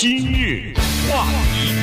今日话题，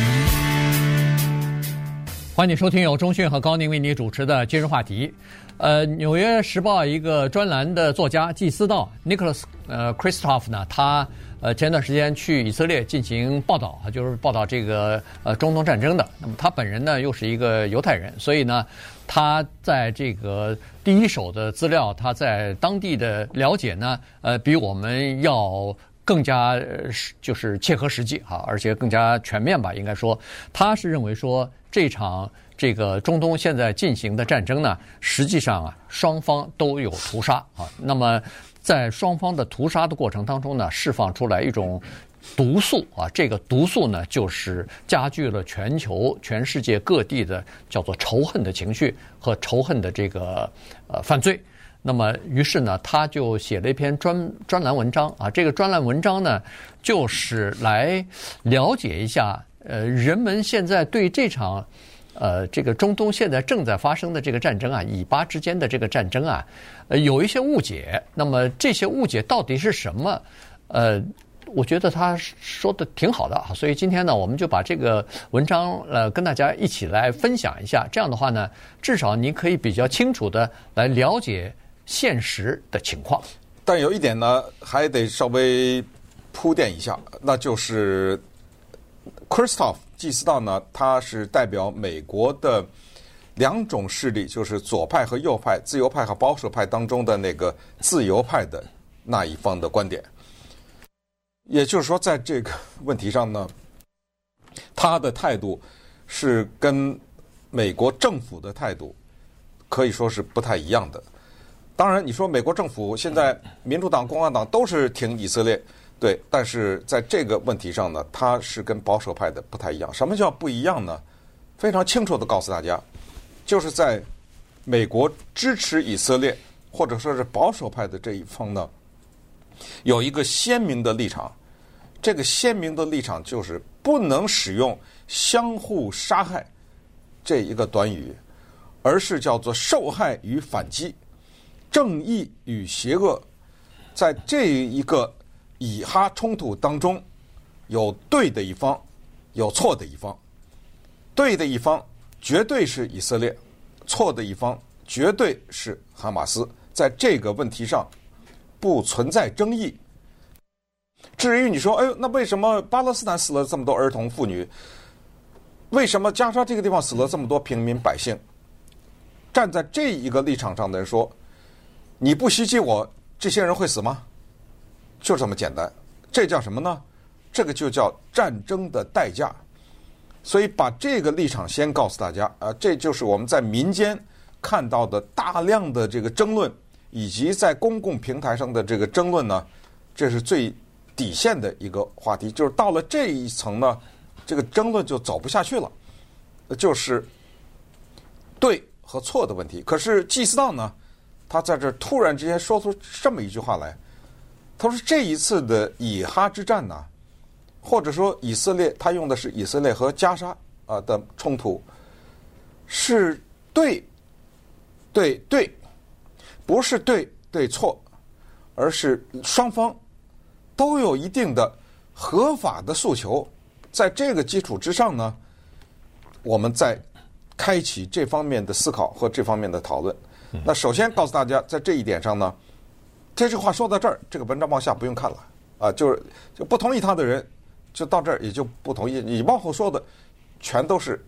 欢迎收听由中讯和高宁为你主持的今日话题。呃，《纽约时报》一个专栏的作家季思道 Nicholas 呃 Kristof 呢，他呃前段时间去以色列进行报道啊，就是报道这个呃中东战争的。那么他本人呢又是一个犹太人，所以呢他在这个第一手的资料，他在当地的了解呢，呃比我们要。更加是就是切合实际哈，而且更加全面吧，应该说，他是认为说这场这个中东现在进行的战争呢，实际上啊双方都有屠杀啊。那么在双方的屠杀的过程当中呢，释放出来一种毒素啊，这个毒素呢就是加剧了全球全世界各地的叫做仇恨的情绪和仇恨的这个呃犯罪。那么，于是呢，他就写了一篇专专栏文章啊。这个专栏文章呢，就是来了解一下，呃，人们现在对这场，呃，这个中东现在正在发生的这个战争啊，以巴之间的这个战争啊，呃，有一些误解。那么这些误解到底是什么？呃，我觉得他说的挺好的啊。所以今天呢，我们就把这个文章呃跟大家一起来分享一下。这样的话呢，至少你可以比较清楚的来了解。现实的情况，但有一点呢，还得稍微铺垫一下，那就是 Kristof 纪思道呢，他是代表美国的两种势力，就是左派和右派、自由派和保守派当中的那个自由派的那一方的观点。也就是说，在这个问题上呢，他的态度是跟美国政府的态度可以说是不太一样的。当然，你说美国政府现在民主党、共和党都是挺以色列，对，但是在这个问题上呢，他是跟保守派的不太一样。什么叫不一样呢？非常清楚地告诉大家，就是在美国支持以色列或者说是保守派的这一方呢，有一个鲜明的立场。这个鲜明的立场就是不能使用“相互杀害”这一个短语，而是叫做“受害与反击”。正义与邪恶，在这一个以哈冲突当中，有对的一方，有错的一方。对的一方绝对是以色列，错的一方绝对是哈马斯。在这个问题上，不存在争议。至于你说，哎呦，那为什么巴勒斯坦死了这么多儿童妇女？为什么加沙这个地方死了这么多平民百姓？站在这一个立场上的人说。你不袭击我，这些人会死吗？就这么简单，这叫什么呢？这个就叫战争的代价。所以把这个立场先告诉大家啊，这就是我们在民间看到的大量的这个争论，以及在公共平台上的这个争论呢，这是最底线的一个话题。就是到了这一层呢，这个争论就走不下去了，就是对和错的问题。可是祭司道呢？他在这突然之间说出这么一句话来，他说：“这一次的以哈之战呢，或者说以色列，他用的是以色列和加沙啊的冲突，是对对对，不是对对错，而是双方都有一定的合法的诉求，在这个基础之上呢，我们再开启这方面的思考和这方面的讨论。”那首先告诉大家，在这一点上呢，这句话说到这儿，这个文章往下不用看了啊，就是就不同意他的人，就到这儿也就不同意。你往后说的，全都是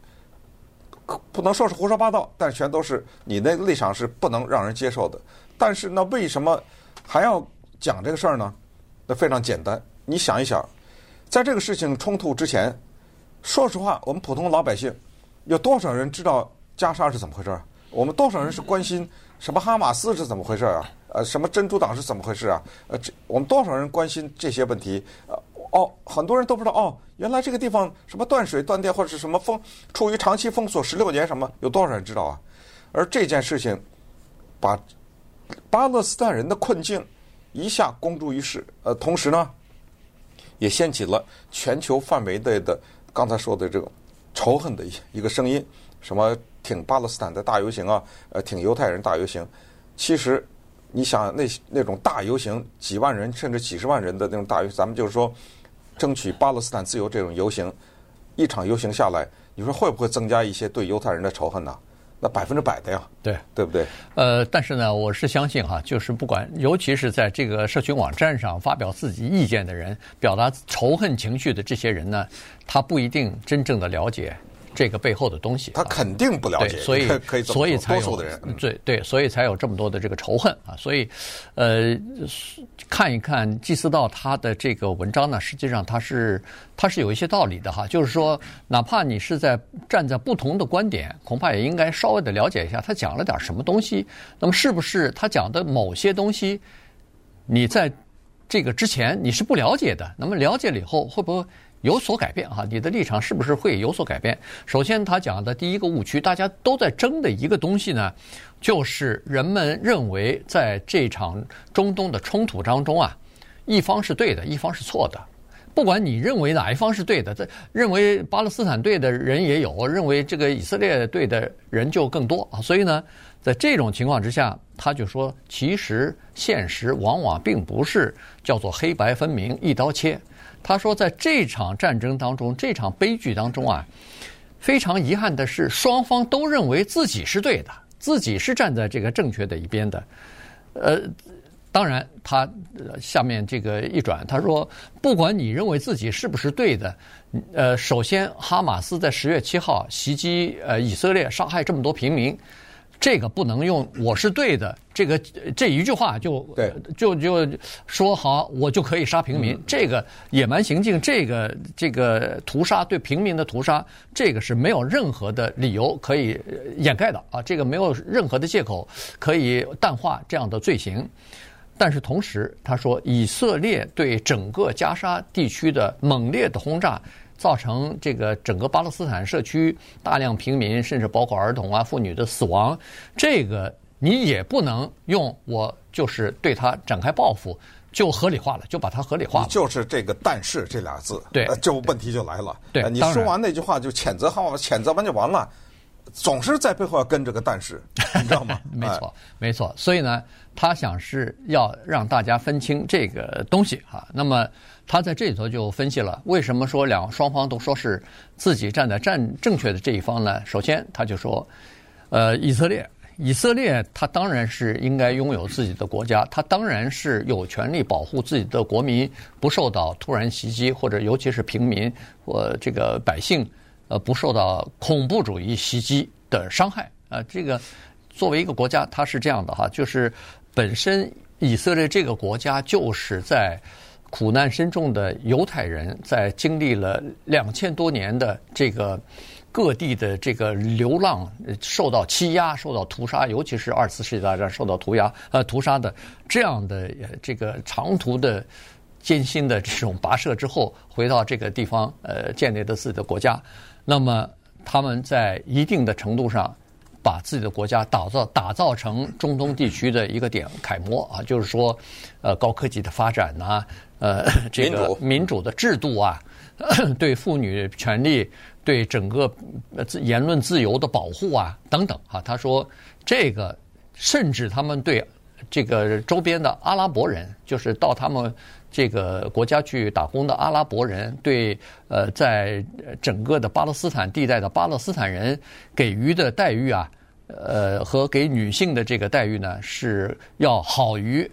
不能说是胡说八道，但全都是你那立场是不能让人接受的。但是那为什么还要讲这个事儿呢？那非常简单，你想一想，在这个事情冲突之前，说实话，我们普通老百姓有多少人知道加沙是怎么回事儿？我们多少人是关心什么哈马斯是怎么回事啊？呃，什么真主党是怎么回事啊？呃，这我们多少人关心这些问题？呃，哦，很多人都不知道哦，原来这个地方什么断水断电或者是什么封处于长期封锁十六年什么？有多少人知道啊？而这件事情把巴勒斯坦人的困境一下公诸于世，呃，同时呢，也掀起了全球范围内的刚才说的这个仇恨的一一个声音，什么？挺巴勒斯坦的大游行啊，呃，挺犹太人大游行。其实，你想那那种大游行，几万人甚至几十万人的那种大游行，咱们就是说，争取巴勒斯坦自由这种游行，一场游行下来，你说会不会增加一些对犹太人的仇恨呢？那百分之百的呀，对对不对？呃，但是呢，我是相信哈，就是不管，尤其是在这个社群网站上发表自己意见的人，表达仇恨情绪的这些人呢，他不一定真正的了解。这个背后的东西，他肯定不了解，所以可以所以才有的人，对对，所以才有这么多的这个仇恨啊。所以，呃，看一看祭司道他的这个文章呢，实际上他是他是有一些道理的哈。就是说，哪怕你是在站在不同的观点，恐怕也应该稍微的了解一下他讲了点什么东西。那么，是不是他讲的某些东西，你在这个之前你是不了解的？那么了解了以后，会不会？有所改变哈，你的立场是不是会有所改变？首先，他讲的第一个误区，大家都在争的一个东西呢，就是人们认为在这场中东的冲突当中啊，一方是对的，一方是错的。不管你认为哪一方是对的，这认为巴勒斯坦对的人也有，认为这个以色列对的人就更多啊。所以呢，在这种情况之下，他就说，其实现实往往并不是叫做黑白分明、一刀切。他说，在这场战争当中，这场悲剧当中啊，非常遗憾的是，双方都认为自己是对的，自己是站在这个正确的一边的。呃，当然，他下面这个一转，他说，不管你认为自己是不是对的，呃，首先，哈马斯在十月七号袭击呃以色列，杀害这么多平民。这个不能用“我是对的”这个这一句话就对就就说好，我就可以杀平民。嗯、这个野蛮行径，这个这个屠杀对平民的屠杀，这个是没有任何的理由可以掩盖的啊！这个没有任何的借口可以淡化这样的罪行。但是同时，他说以色列对整个加沙地区的猛烈的轰炸。造成这个整个巴勒斯坦社区大量平民，甚至包括儿童啊、妇女的死亡，这个你也不能用我就是对他展开报复就合理化了，就把它合理化了。就是这个“但是”这俩字，对，就问题就来了。对，你说完那句话就谴责好，谴责完就完了，总是在背后要跟着个“但是”，你知道吗？没错，没错。所以呢，他想是要让大家分清这个东西哈。那么。他在这里头就分析了为什么说两双方都说是自己站在站正确的这一方呢？首先，他就说，呃，以色列，以色列，他当然是应该拥有自己的国家，他当然是有权利保护自己的国民不受到突然袭击，或者尤其是平民或这个百姓，呃，不受到恐怖主义袭击的伤害。啊，这个作为一个国家，它是这样的哈，就是本身以色列这个国家就是在。苦难深重的犹太人在经历了两千多年的这个各地的这个流浪，受到欺压、受到屠杀，尤其是二次世界大战受到屠压呃屠杀的这样的这个长途的艰辛的这种跋涉之后，回到这个地方呃建立了自己的国家，那么他们在一定的程度上。把自己的国家打造打造成中东地区的一个点楷模啊，就是说，呃，高科技的发展呐、呃，这个民主的制度啊，对妇女权利、对整个言论自由的保护啊等等啊，他说这个甚至他们对这个周边的阿拉伯人，就是到他们。这个国家去打工的阿拉伯人，对呃，在整个的巴勒斯坦地带的巴勒斯坦人给予的待遇啊，呃，和给女性的这个待遇呢，是要好于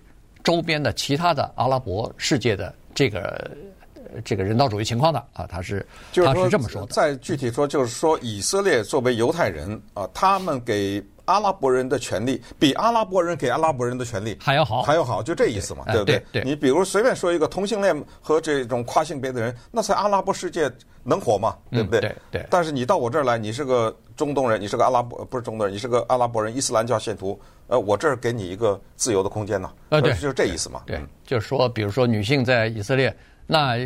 周边的其他的阿拉伯世界的这个这个人道主义情况的啊，他是他是这么说的。再具体说，就是说以色列作为犹太人啊，他们给。阿拉伯人的权利比阿拉伯人给阿拉伯人的权利还要好，还要好，就这意思嘛，对不对？对，你比如随便说一个同性恋和这种跨性别的人，那在阿拉伯世界能活吗？对不对？对对。但是你到我这儿来，你是个中东人，你是个阿拉伯不是中东人，你是个阿拉伯人，伊斯兰教信徒，呃，我这儿给你一个自由的空间呢。呃，对，就是这意思嘛。对，就是说，比如说女性在以色列，那。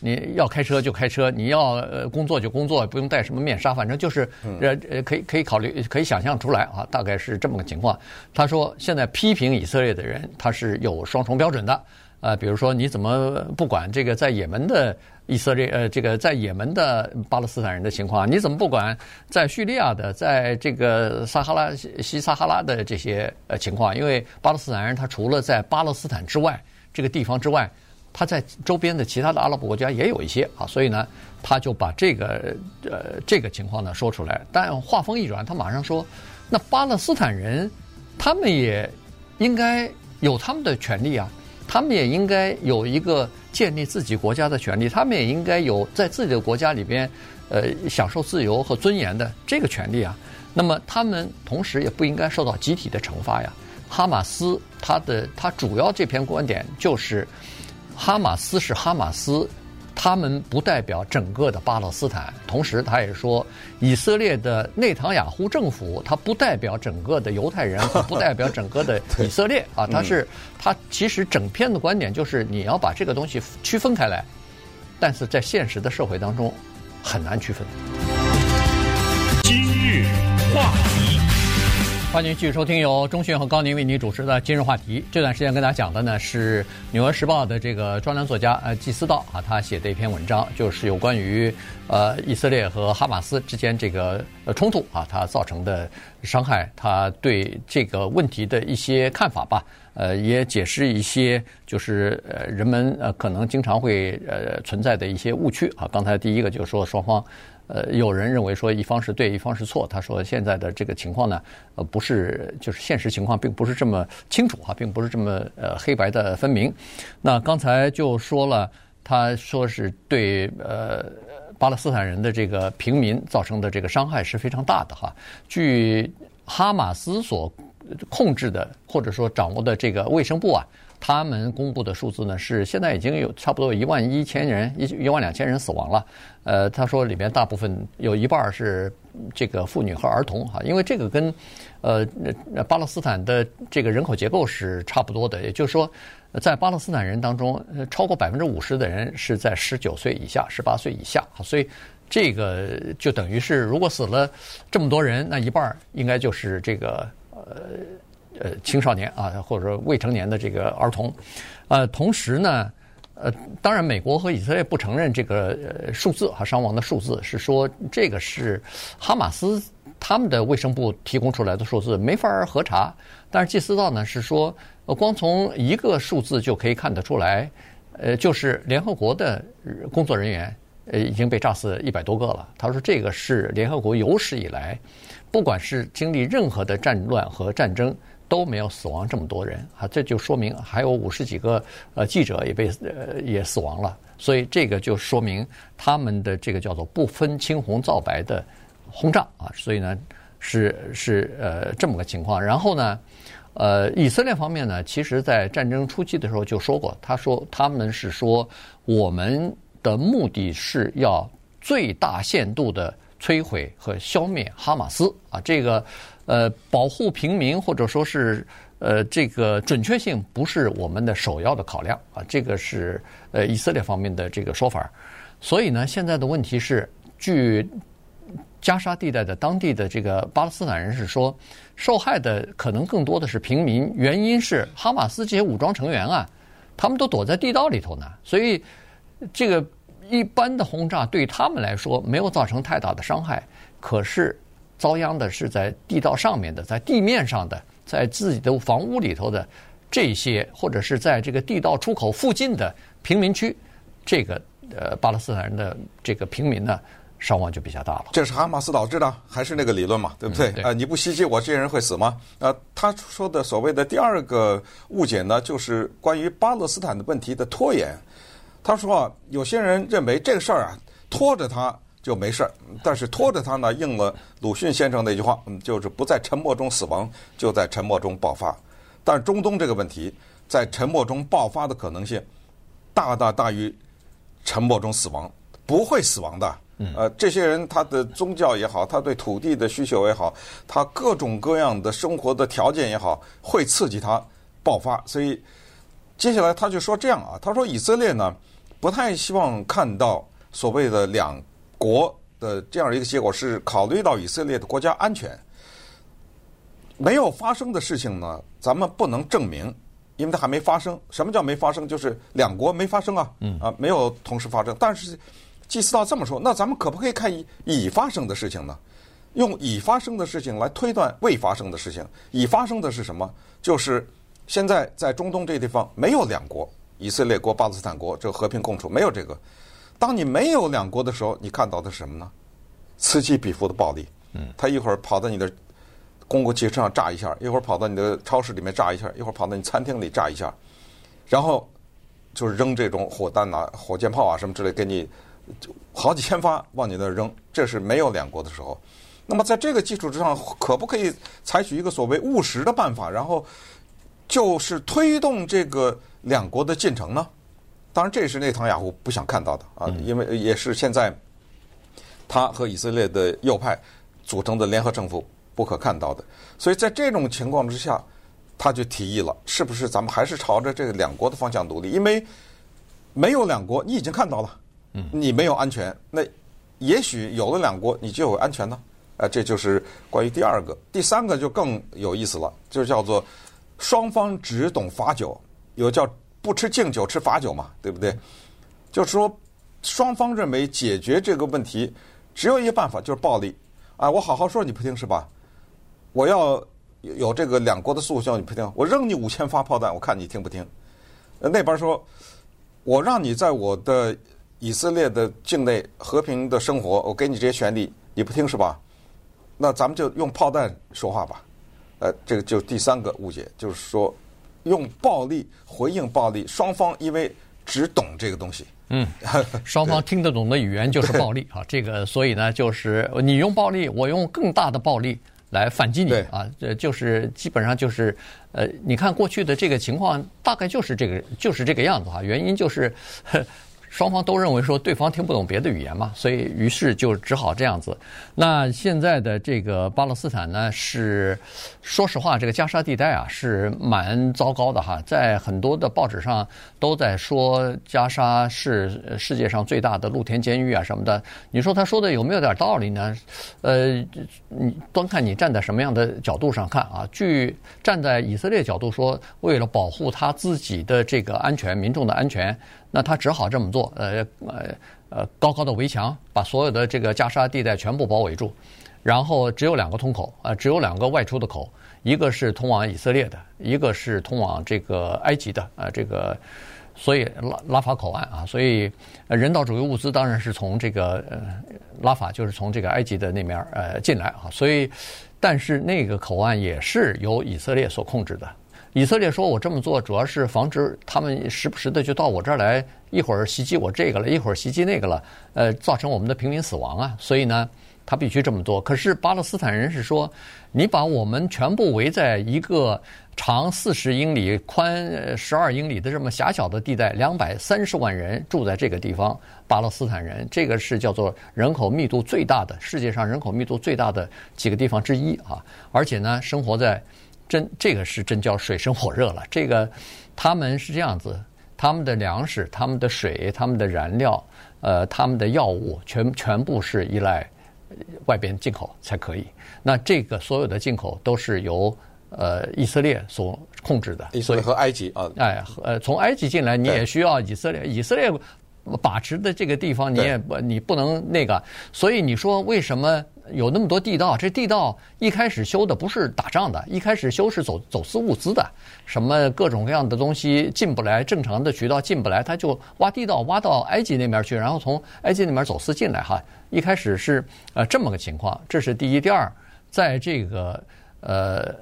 你要开车就开车，你要呃工作就工作，不用戴什么面纱，反正就是呃呃可以可以考虑可以想象出来啊，大概是这么个情况。他说现在批评以色列的人他是有双重标准的，呃，比如说你怎么不管这个在也门的以色列呃这个在也门的巴勒斯坦人的情况，你怎么不管在叙利亚的在这个撒哈拉西撒哈拉的这些呃情况？因为巴勒斯坦人他除了在巴勒斯坦之外这个地方之外。他在周边的其他的阿拉伯国家也有一些啊，所以呢，他就把这个呃这个情况呢说出来。但话锋一转，他马上说，那巴勒斯坦人他们也应该有他们的权利啊，他们也应该有一个建立自己国家的权利，他们也应该有在自己的国家里边呃享受自由和尊严的这个权利啊。那么他们同时也不应该受到集体的惩罚呀。哈马斯他的他主要这篇观点就是。哈马斯是哈马斯，他们不代表整个的巴勒斯坦。同时，他也说，以色列的内塔尼亚胡政府，他不代表整个的犹太人，不代表整个的 以色列啊。他是他其实整篇的观点就是你要把这个东西区分开来，但是在现实的社会当中很难区分。今日话题。欢迎继续收听由钟迅和高宁为您主持的今日话题。这段时间跟大家讲的呢是《纽约时报》的这个专栏作家呃纪思道啊，他写的一篇文章，就是有关于呃以色列和哈马斯之间这个呃冲突啊，它造成的伤害，他对这个问题的一些看法吧。呃，也解释一些就是呃人们呃可能经常会呃存在的一些误区啊。刚才第一个就是说双方。呃，有人认为说一方是对，一方是错。他说现在的这个情况呢，呃，不是就是现实情况，并不是这么清楚哈，并不是这么呃黑白的分明。那刚才就说了，他说是对呃巴勒斯坦人的这个平民造成的这个伤害是非常大的哈。据哈马斯所控制的或者说掌握的这个卫生部啊。他们公布的数字呢，是现在已经有差不多一万一千人，一一万两千人死亡了。呃，他说里面大部分有一半是这个妇女和儿童哈，因为这个跟呃巴勒斯坦的这个人口结构是差不多的，也就是说，在巴勒斯坦人当中，超过百分之五十的人是在十九岁以下、十八岁以下，所以这个就等于是如果死了这么多人，那一半应该就是这个呃。呃，青少年啊，或者说未成年的这个儿童，呃，同时呢，呃，当然，美国和以色列不承认这个呃数字和伤亡的数字，是说这个是哈马斯他们的卫生部提供出来的数字，没法核查。但是纪思道呢是说，呃，光从一个数字就可以看得出来，呃，就是联合国的工作人员呃已经被炸死一百多个了。他说这个是联合国有史以来，不管是经历任何的战乱和战争。都没有死亡这么多人啊，这就说明还有五十几个呃记者也被呃也死亡了，所以这个就说明他们的这个叫做不分青红皂白的轰炸啊，所以呢是是呃这么个情况。然后呢，呃以色列方面呢，其实在战争初期的时候就说过，他说他们是说我们的目的是要最大限度的摧毁和消灭哈马斯啊，这个。呃，保护平民或者说是呃，这个准确性不是我们的首要的考量啊，这个是呃以色列方面的这个说法。所以呢，现在的问题是，据加沙地带的当地的这个巴勒斯坦人士说，受害的可能更多的是平民，原因是哈马斯这些武装成员啊，他们都躲在地道里头呢，所以这个一般的轰炸对他们来说没有造成太大的伤害，可是。遭殃的是在地道上面的，在地面上的，在自己的房屋里头的这些，或者是在这个地道出口附近的平民区，这个呃巴勒斯坦人的这个平民呢，伤亡就比较大了。这是哈马斯导致的，还是那个理论嘛，对不对？啊、嗯呃，你不袭击我，这些人会死吗？呃，他说的所谓的第二个误解呢，就是关于巴勒斯坦的问题的拖延。他说啊，有些人认为这个事儿啊，拖着他。就没事儿，但是拖着他呢，应了鲁迅先生那句话，嗯，就是不在沉默中死亡，就在沉默中爆发。但是中东这个问题，在沉默中爆发的可能性，大大大于沉默中死亡，不会死亡的。呃，这些人他的宗教也好，他对土地的需求也好，他各种各样的生活的条件也好，会刺激他爆发。所以接下来他就说这样啊，他说以色列呢，不太希望看到所谓的两。国的这样一个结果是考虑到以色列的国家安全，没有发生的事情呢，咱们不能证明，因为它还没发生。什么叫没发生？就是两国没发生啊，啊，没有同时发生。但是祭司道这么说，那咱们可不可以看已发生的事情呢？用已发生的事情来推断未发生的事情。已发生的是什么？就是现在在中东这个地方没有两国，以色列国、巴勒斯坦国这和平共处，没有这个。当你没有两国的时候，你看到的是什么呢？此起彼伏的暴力。嗯，他一会儿跑到你的公共汽车上炸一下，一会儿跑到你的超市里面炸一下，一会儿跑到你餐厅里炸一下，然后就是扔这种火弹啊、火箭炮啊什么之类，给你好几千发往你那扔。这是没有两国的时候。那么在这个基础之上，可不可以采取一个所谓务实的办法，然后就是推动这个两国的进程呢？当然，这是内塔尼亚胡不想看到的啊，因为也是现在他和以色列的右派组成的联合政府不可看到的。所以在这种情况之下，他就提议了，是不是咱们还是朝着这个两国的方向努力？因为没有两国，你已经看到了，你没有安全，那也许有了两国，你就有安全呢？啊，这就是关于第二个，第三个就更有意思了，就叫做双方只懂罚酒，有叫不吃敬酒吃罚酒嘛，对不对？就是说双方认为解决这个问题只有一个办法，就是暴力。啊，我好好说你不听是吧？我要有这个两国的诉求你不听，我扔你五千发炮弹，我看你听不听？那边说，我让你在我的以色列的境内和平的生活，我给你这些权利，你不听是吧？那咱们就用炮弹说话吧，呃，这个就第三个误解，就是说用暴力回应暴力，双方因为只懂这个东西，嗯，双方听得懂的语言就是暴力啊，这个所以呢，就是你用暴力，我用更大的暴力来反击你啊，这就是基本上就是呃，你看过去的这个情况，大概就是这个就是这个样子哈，原因就是。双方都认为说对方听不懂别的语言嘛，所以于是就只好这样子。那现在的这个巴勒斯坦呢，是说实话，这个加沙地带啊是蛮糟糕的哈，在很多的报纸上都在说加沙是世界上最大的露天监狱啊什么的。你说他说的有没有点道理呢？呃，你端看你站在什么样的角度上看啊。据站在以色列角度说，为了保护他自己的这个安全、民众的安全。那他只好这么做，呃呃呃，高高的围墙把所有的这个加沙地带全部包围住，然后只有两个通口，啊，只有两个外出的口，一个是通往以色列的，一个是通往这个埃及的，啊，这个所以拉拉法口岸啊，所以人道主义物资当然是从这个呃拉法，就是从这个埃及的那面呃进来啊，所以但是那个口岸也是由以色列所控制的。以色列说：“我这么做主要是防止他们时不时的就到我这儿来，一会儿袭击我这个了，一会儿袭击那个了，呃，造成我们的平民死亡啊。所以呢，他必须这么做。可是巴勒斯坦人是说，你把我们全部围在一个长四十英里、宽十二英里的这么狭小的地带，两百三十万人住在这个地方，巴勒斯坦人，这个是叫做人口密度最大的世界上人口密度最大的几个地方之一啊。而且呢，生活在。”真这个是真叫水深火热了。这个他们是这样子，他们的粮食、他们的水、他们的燃料、呃，他们的药物，全全部是依赖外边进口才可以。那这个所有的进口都是由呃以色列所控制的。以色列和埃及啊，哎，呃，从埃及进来你也需要以色列，以色列把持的这个地方你也不你不能那个。所以你说为什么？有那么多地道，这地道一开始修的不是打仗的，一开始修是走走私物资的，什么各种各样的东西进不来，正常的渠道进不来，他就挖地道挖到埃及那边去，然后从埃及那边走私进来哈。一开始是呃这么个情况，这是第一。第二，在这个呃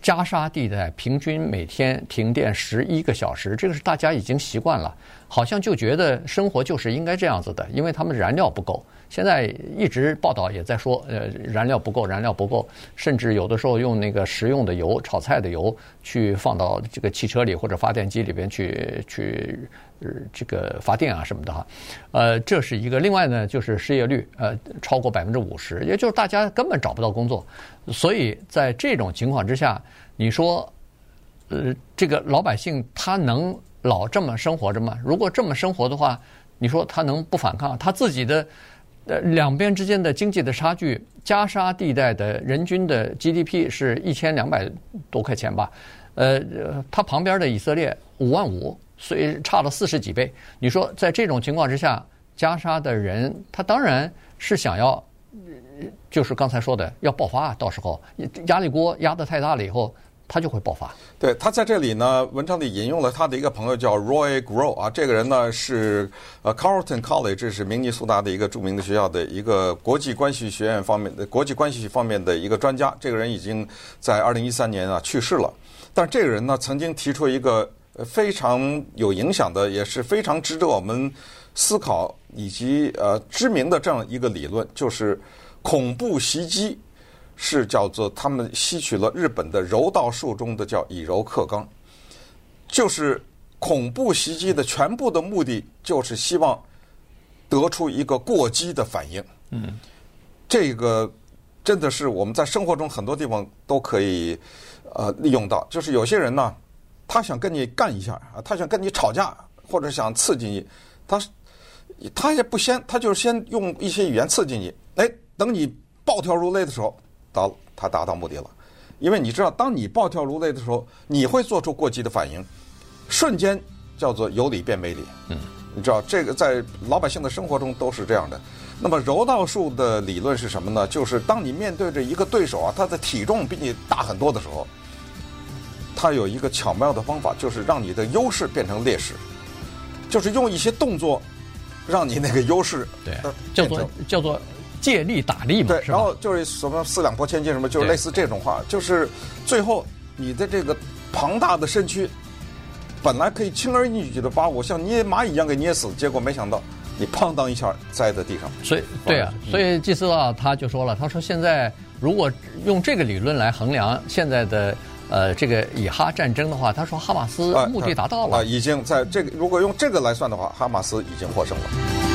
加沙地带，平均每天停电十一个小时，这个是大家已经习惯了，好像就觉得生活就是应该这样子的，因为他们燃料不够。现在一直报道也在说，呃，燃料不够，燃料不够，甚至有的时候用那个食用的油、炒菜的油去放到这个汽车里或者发电机里边去去，这个发电啊什么的哈，呃，这是一个。另外呢，就是失业率呃超过百分之五十，也就是大家根本找不到工作，所以在这种情况之下，你说，呃，这个老百姓他能老这么生活着吗？如果这么生活的话，你说他能不反抗？他自己的。呃，两边之间的经济的差距，加沙地带的人均的 GDP 是一千两百多块钱吧，呃，它旁边的以色列五万五，所以差了四十几倍。你说在这种情况之下，加沙的人他当然是想要，就是刚才说的要爆发，到时候压力锅压得太大了以后，它就会爆发。对，他在这里呢，文章里引用了他的一个朋友叫 Roy Grow 啊，这个人呢是呃 Carleton College，这是明尼苏达的一个著名的学校的一个国际关系学院方面的国际关系方面的一个专家。这个人已经在二零一三年啊去世了，但这个人呢曾经提出一个非常有影响的，也是非常值得我们思考以及呃知名的这样一个理论，就是恐怖袭击。是叫做他们吸取了日本的柔道术中的叫以柔克刚，就是恐怖袭击的全部的目的就是希望得出一个过激的反应。嗯，这个真的是我们在生活中很多地方都可以呃利用到。就是有些人呢，他想跟你干一下啊，他想跟你吵架，或者想刺激你，他他也不先，他就是先用一些语言刺激你。哎，等你暴跳如雷的时候。到他达到目的了，因为你知道，当你暴跳如雷的时候，你会做出过激的反应，瞬间叫做有理变没理。嗯，你知道这个在老百姓的生活中都是这样的。那么柔道术的理论是什么呢？就是当你面对着一个对手啊，他的体重比你大很多的时候，他有一个巧妙的方法，就是让你的优势变成劣势，就是用一些动作让你那个优势对叫做叫做。借力打力嘛，对，然后就是什么四两拨千斤什么，就是类似这种话，就是最后你的这个庞大的身躯本来可以轻而易举的把我像捏蚂蚁一样给捏死，结果没想到你砰当一下栽在地上。所以，对啊，所以季斯啊他就说了，他说现在如果用这个理论来衡量现在的呃这个以哈战争的话，他说哈马斯目的达到了，啊，已经在这个如果用这个来算的话，哈马斯已经获胜了。